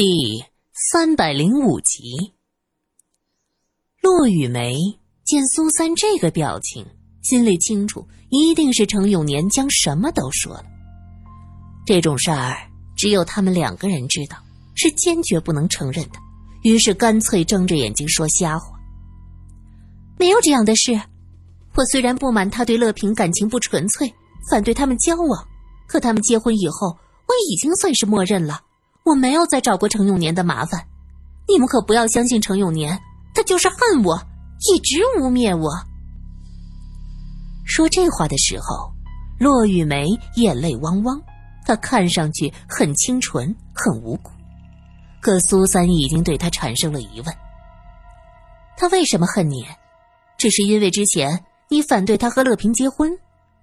第三百零五集，骆雨梅见苏三这个表情，心里清楚，一定是程永年将什么都说了。这种事儿只有他们两个人知道，是坚决不能承认的。于是干脆睁着眼睛说瞎话。没有这样的事。我虽然不满他对乐平感情不纯粹，反对他们交往，可他们结婚以后，我已经算是默认了。我没有再找过程永年的麻烦，你们可不要相信程永年，他就是恨我，一直污蔑我。说这话的时候，骆雨梅眼泪汪汪，她看上去很清纯，很无辜。可苏三已经对她产生了疑问：他为什么恨你？只是因为之前你反对他和乐平结婚，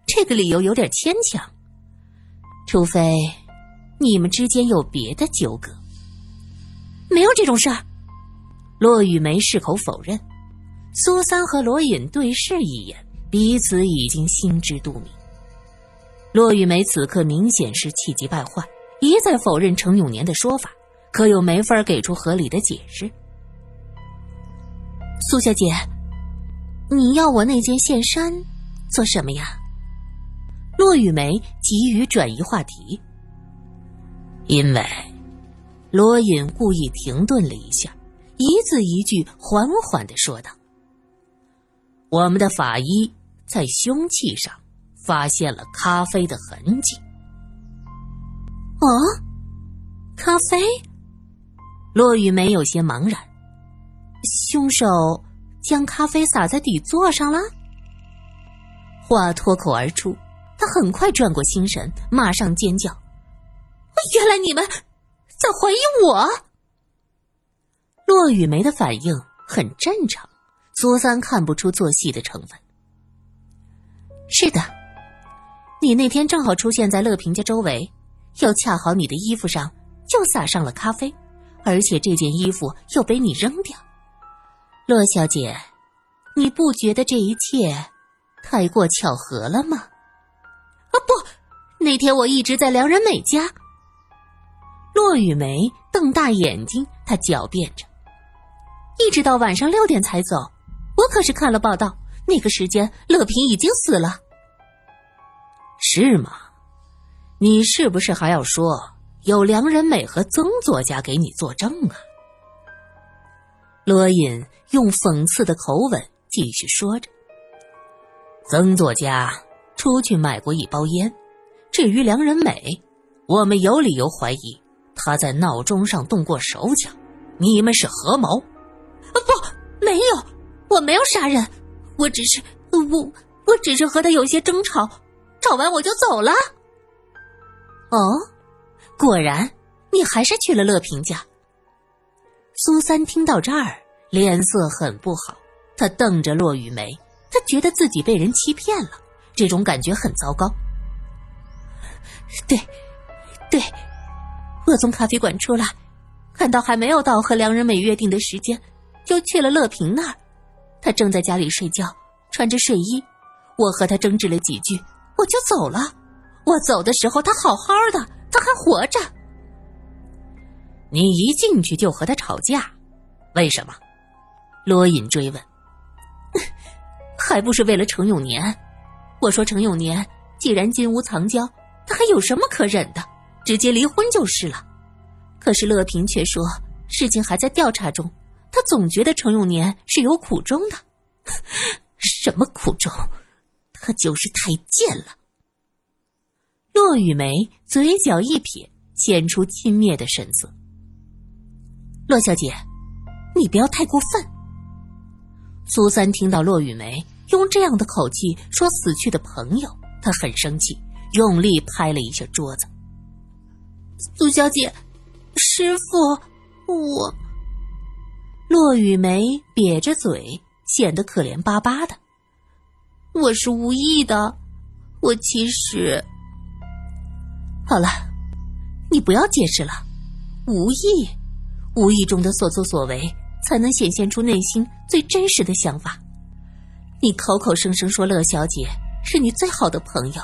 这个理由有点牵强。除非……你们之间有别的纠葛？没有这种事儿。骆雨梅矢口否认。苏三和罗隐对视一眼，彼此已经心知肚明。骆雨梅此刻明显是气急败坏，一再否认程永年的说法，可又没法给出合理的解释。苏小姐，你要我那件线衫做什么呀？骆雨梅急于转移话题。因为，罗隐故意停顿了一下，一字一句缓缓的说道：“我们的法医在凶器上发现了咖啡的痕迹。”哦，咖啡？骆雨梅有些茫然。凶手将咖啡洒在底座上了。话脱口而出，他很快转过心神，马上尖叫。原来你们在怀疑我。骆雨梅的反应很正常，苏三看不出做戏的成分。是的，你那天正好出现在乐平家周围，又恰好你的衣服上就洒上了咖啡，而且这件衣服又被你扔掉。骆小姐，你不觉得这一切太过巧合了吗？啊不，那天我一直在梁仁美家。骆雨梅瞪大眼睛，她狡辩着：“一直到晚上六点才走，我可是看了报道，那个时间乐平已经死了。”是吗？你是不是还要说有梁仁美和曾作家给你作证啊？罗隐用讽刺的口吻继续说着：“曾作家出去买过一包烟，至于梁仁美，我们有理由怀疑。”他在闹钟上动过手脚，你们是合谋？啊不，没有，我没有杀人，我只是我我只是和他有些争吵，吵完我就走了。哦，果然，你还是去了乐平家。苏三听到这儿，脸色很不好，他瞪着骆雨梅，他觉得自己被人欺骗了，这种感觉很糟糕。对，对。我从咖啡馆出来，看到还没有到和梁仁美约定的时间，就去了乐平那儿。他正在家里睡觉，穿着睡衣。我和他争执了几句，我就走了。我走的时候，他好好的，他还活着。你一进去就和他吵架，为什么？罗隐追问。还不是为了程永年？我说程永年既然金屋藏娇，他还有什么可忍的？直接离婚就是了，可是乐平却说事情还在调查中，他总觉得程永年是有苦衷的。什么苦衷？他就是太贱了。骆雨梅嘴角一撇，显出轻蔑的神色。骆小姐，你不要太过分。苏三听到骆雨梅用这样的口气说死去的朋友，他很生气，用力拍了一下桌子。苏小姐，师傅，我。骆雨梅瘪着嘴，显得可怜巴巴的。我是无意的，我其实……好了，你不要解释了。无意，无意中的所作所为，才能显现出内心最真实的想法。你口口声声说乐小姐是你最好的朋友，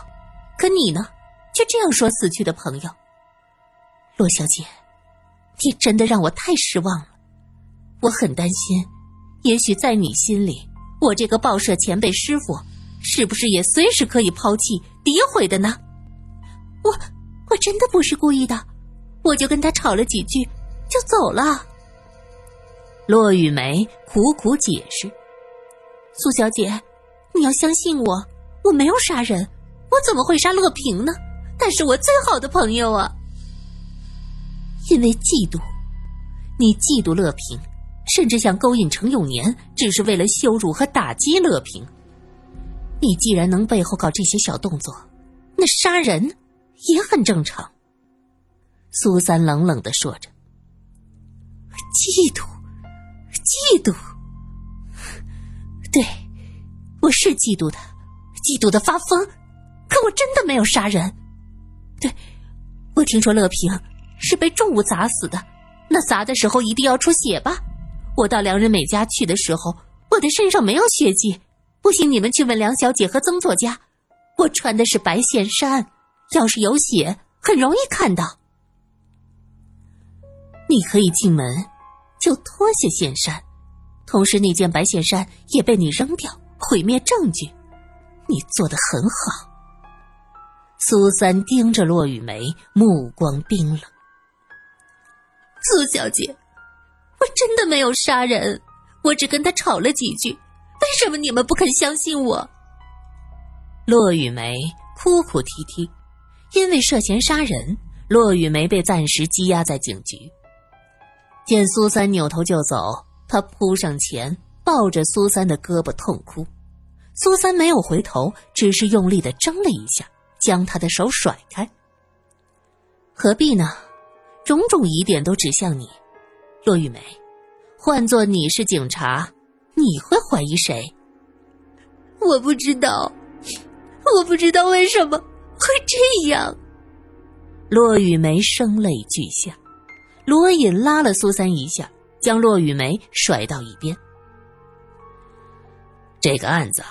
可你呢，却这样说死去的朋友。洛小姐，你真的让我太失望了。我很担心，也许在你心里，我这个报社前辈师傅，是不是也随时可以抛弃、诋毁的呢？我我真的不是故意的，我就跟他吵了几句，就走了。骆雨梅苦苦解释：“苏小姐，你要相信我，我没有杀人，我怎么会杀乐平呢？他是我最好的朋友啊！因为嫉妒，你嫉妒乐平，甚至想勾引程永年，只是为了羞辱和打击乐平。你既然能背后搞这些小动作，那杀人也很正常。”苏三冷冷的说着：“嫉妒。”嫉妒，对，我是嫉妒他，嫉妒的发疯，可我真的没有杀人。对，我听说乐平是被重物砸死的，那砸的时候一定要出血吧？我到梁仁美家去的时候，我的身上没有血迹，不信你们去问梁小姐和曾作家，我穿的是白线衫，要是有血，很容易看到。你可以进门。就脱下线衫，同时那件白线衫也被你扔掉，毁灭证据。你做的很好。苏三盯着骆雨梅，目光冰冷。苏小姐，我真的没有杀人，我只跟他吵了几句。为什么你们不肯相信我？骆雨梅哭哭啼啼，因为涉嫌杀人，骆雨梅被暂时羁押在警局。见苏三扭头就走，他扑上前抱着苏三的胳膊痛哭。苏三没有回头，只是用力的挣了一下，将他的手甩开。何必呢？种种疑点都指向你，骆玉梅。换做你是警察，你会怀疑谁？我不知道，我不知道为什么会这样。骆玉梅声泪俱下。罗隐拉了苏三一下，将骆雨梅甩到一边。这个案子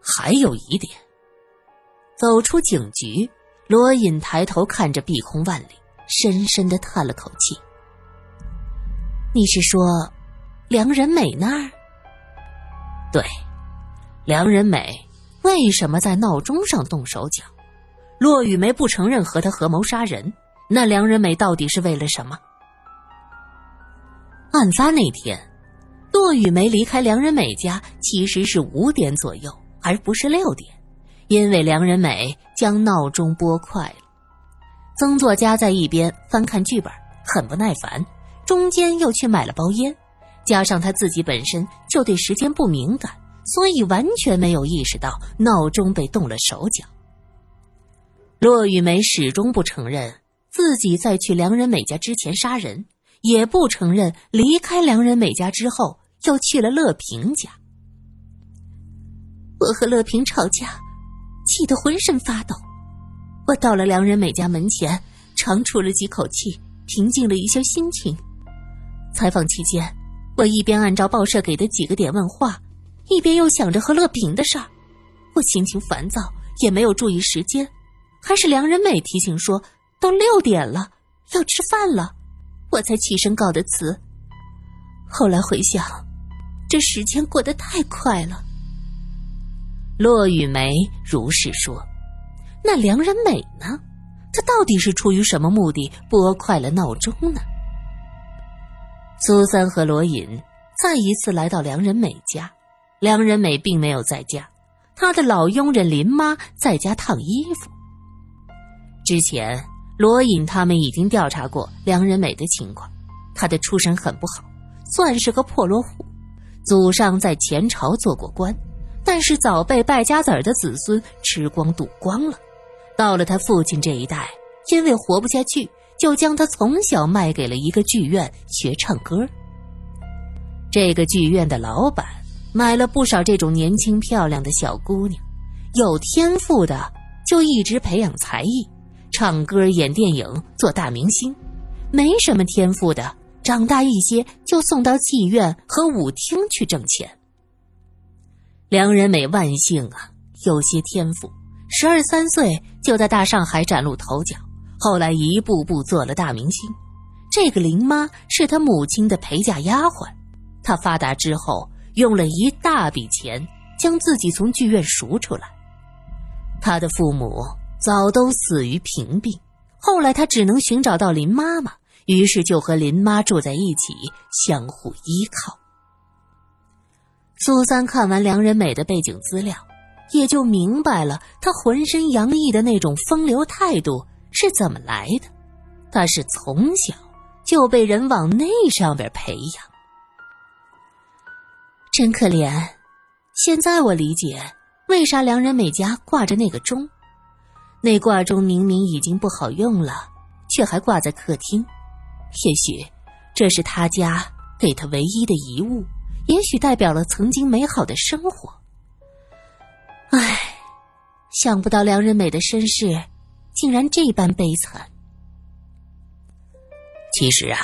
还有疑点。走出警局，罗隐抬头看着碧空万里，深深的叹了口气：“你是说，梁仁美那儿？对，梁仁美为什么在闹钟上动手脚？骆雨梅不承认和他合谋杀人，那梁仁美到底是为了什么？”案发那天，骆雨梅离开梁仁美家其实是五点左右，而不是六点，因为梁仁美将闹钟拨快。曾作家在一边翻看剧本，很不耐烦，中间又去买了包烟，加上他自己本身就对时间不敏感，所以完全没有意识到闹钟被动了手脚。骆雨梅始终不承认自己在去梁仁美家之前杀人。也不承认离开梁仁美家之后又去了乐平家。我和乐平吵架，气得浑身发抖。我到了梁仁美家门前，长出了几口气，平静了一下心情。采访期间，我一边按照报社给的几个点问话，一边又想着和乐平的事儿。我心情烦躁，也没有注意时间。还是梁仁美提醒说，都六点了，要吃饭了。我才起身告的辞。后来回想，这时间过得太快了。骆雨梅如是说：“那梁仁美呢？她到底是出于什么目的拨快了闹钟呢？”苏三和罗隐再一次来到梁仁美家，梁仁美并没有在家，她的老佣人林妈在家烫衣服。之前。罗隐他们已经调查过梁仁美的情况，她的出身很不好，算是个破落户，祖上在前朝做过官，但是早被败家子儿的子孙吃光赌光了。到了他父亲这一代，因为活不下去，就将他从小卖给了一个剧院学唱歌。这个剧院的老板买了不少这种年轻漂亮的小姑娘，有天赋的就一直培养才艺。唱歌、演电影、做大明星，没什么天赋的，长大一些就送到妓院和舞厅去挣钱。梁仁美万幸啊，有些天赋，十二三岁就在大上海崭露头角，后来一步步做了大明星。这个林妈是他母亲的陪嫁丫鬟，她发达之后用了一大笔钱将自己从剧院赎出来。他的父母早都死于贫病，后来他只能寻找到林妈妈，于是就和林妈住在一起，相互依靠。苏三看完梁仁美的背景资料，也就明白了他浑身洋溢的那种风流态度是怎么来的。他是从小就被人往那上边培养，真可怜。现在我理解为啥梁仁美家挂着那个钟，那挂钟明明已经不好用了，却还挂在客厅。也许这是他家给他唯一的遗物。也许代表了曾经美好的生活。唉，想不到梁仁美的身世竟然这般悲惨。其实啊，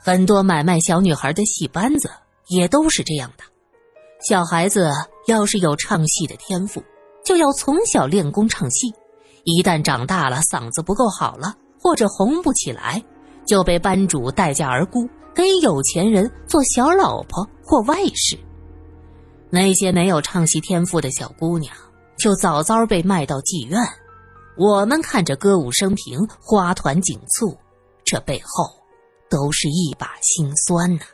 很多买卖小女孩的戏班子也都是这样的。小孩子要是有唱戏的天赋，就要从小练功唱戏。一旦长大了，嗓子不够好了，或者红不起来，就被班主待价而沽。给有钱人做小老婆或外室，那些没有唱戏天赋的小姑娘就早早被卖到妓院。我们看着歌舞升平、花团锦簇，这背后都是一把辛酸呐。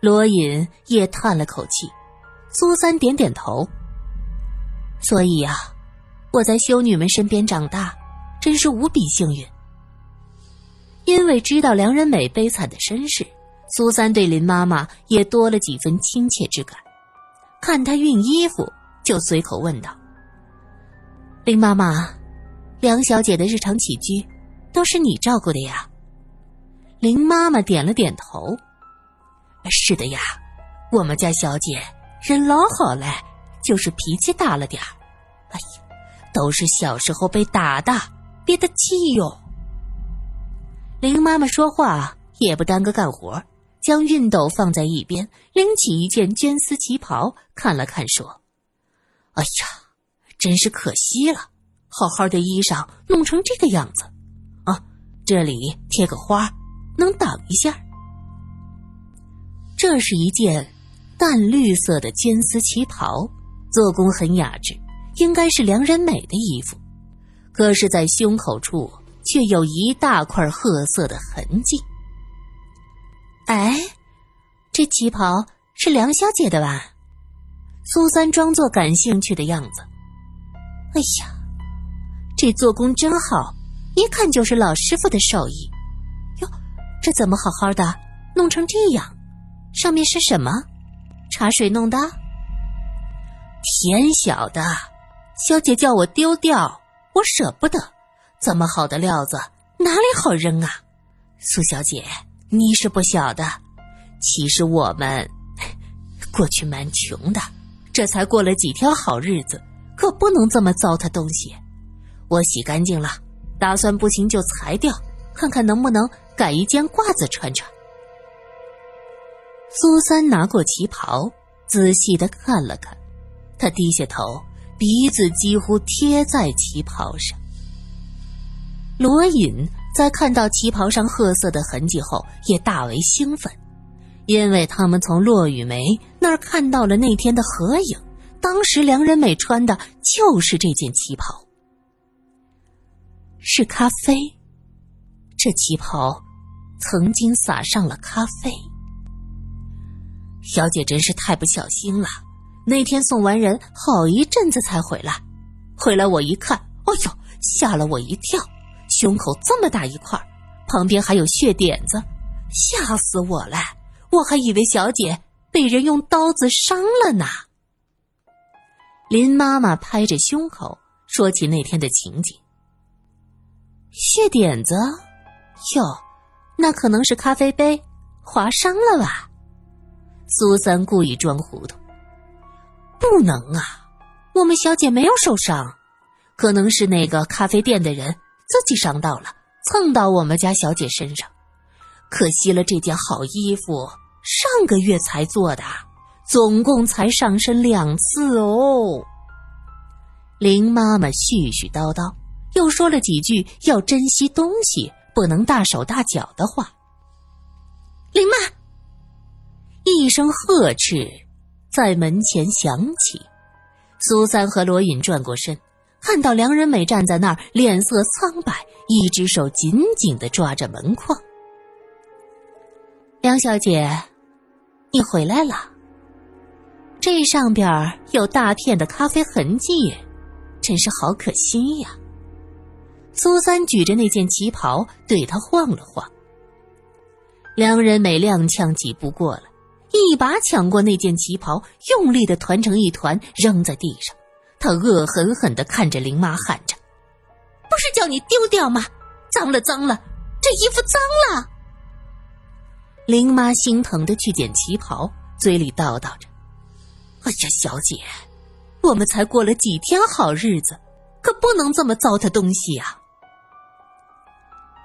罗隐也叹了口气，苏三点点头。所以呀，我在修女们身边长大，真是无比幸运。因为知道梁仁美悲惨的身世，苏三对林妈妈也多了几分亲切之感。看她熨衣服，就随口问道：“林妈妈，梁小姐的日常起居都是你照顾的呀？”林妈妈点了点头：“是的呀，我们家小姐人老好了，就是脾气大了点。哎呀，都是小时候被打的，憋得气哟。”林妈妈说话也不耽搁干活，将熨斗放在一边，拎起一件绢丝旗袍看了看，说：“哎呀，真是可惜了，好好的衣裳弄成这个样子。啊，这里贴个花，能挡一下。这是一件淡绿色的绢丝旗袍，做工很雅致，应该是梁仁美的衣服，可是，在胸口处。”却有一大块褐色的痕迹。哎，这旗袍是梁小姐的吧？苏三装作感兴趣的样子。哎呀，这做工真好，一看就是老师傅的手艺。哟，这怎么好好的弄成这样？上面是什么？茶水弄的？天晓得，小姐叫我丢掉，我舍不得。这么好的料子哪里好扔啊？苏小姐，你是不晓得，其实我们 过去蛮穷的，这才过了几天好日子，可不能这么糟蹋东西。我洗干净了，打算不行就裁掉，看看能不能改一件褂子穿穿。苏三拿过旗袍，仔细的看了看，他低下头，鼻子几乎贴在旗袍上。罗隐在看到旗袍上褐色的痕迹后，也大为兴奋，因为他们从骆雨梅那儿看到了那天的合影，当时梁仁美穿的就是这件旗袍，是咖啡。这旗袍曾经撒上了咖啡。小姐真是太不小心了，那天送完人，好一阵子才回来，回来我一看，哎呦，吓了我一跳。胸口这么大一块，旁边还有血点子，吓死我了！我还以为小姐被人用刀子伤了呢。林妈妈拍着胸口说起那天的情景。血点子，哟，那可能是咖啡杯划伤了吧？苏三故意装糊涂。不能啊，我们小姐没有受伤，可能是那个咖啡店的人。自己伤到了，蹭到我们家小姐身上，可惜了这件好衣服，上个月才做的，总共才上身两次哦。林妈妈絮絮叨叨，又说了几句要珍惜东西，不能大手大脚的话。林妈，一声呵斥在门前响起。苏三和罗隐转过身，看到梁仁美站在那儿，脸色苍白，一只手紧紧的抓着门框。梁小姐，你回来了。这上边有大片的咖啡痕迹，真是好可惜呀。苏三举着那件旗袍对他晃了晃。梁仁美踉跄几步过来，一把抢过那件旗袍，用力的团成一团扔在地上。他恶狠狠的看着林妈，喊着：“不是叫你丢掉吗？脏了，脏了，这衣服脏了。”林妈心疼的去捡旗袍，嘴里叨叨着：“哎呀，小姐，我们才过了几天好日子，可不能这么糟蹋东西呀。”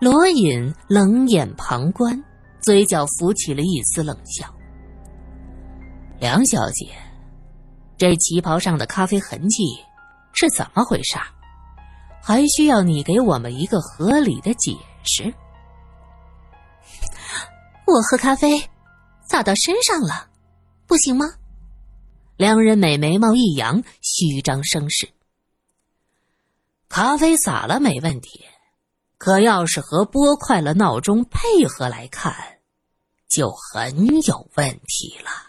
罗隐冷眼旁观。嘴角浮起了一丝冷笑。梁小姐，这旗袍上的咖啡痕迹是怎么回事？还需要你给我们一个合理的解释。我喝咖啡洒到身上了，不行吗？梁仁美眉毛一扬，虚张声势。咖啡洒了没问题。可要是和拨快了闹钟配合来看，就很有问题了。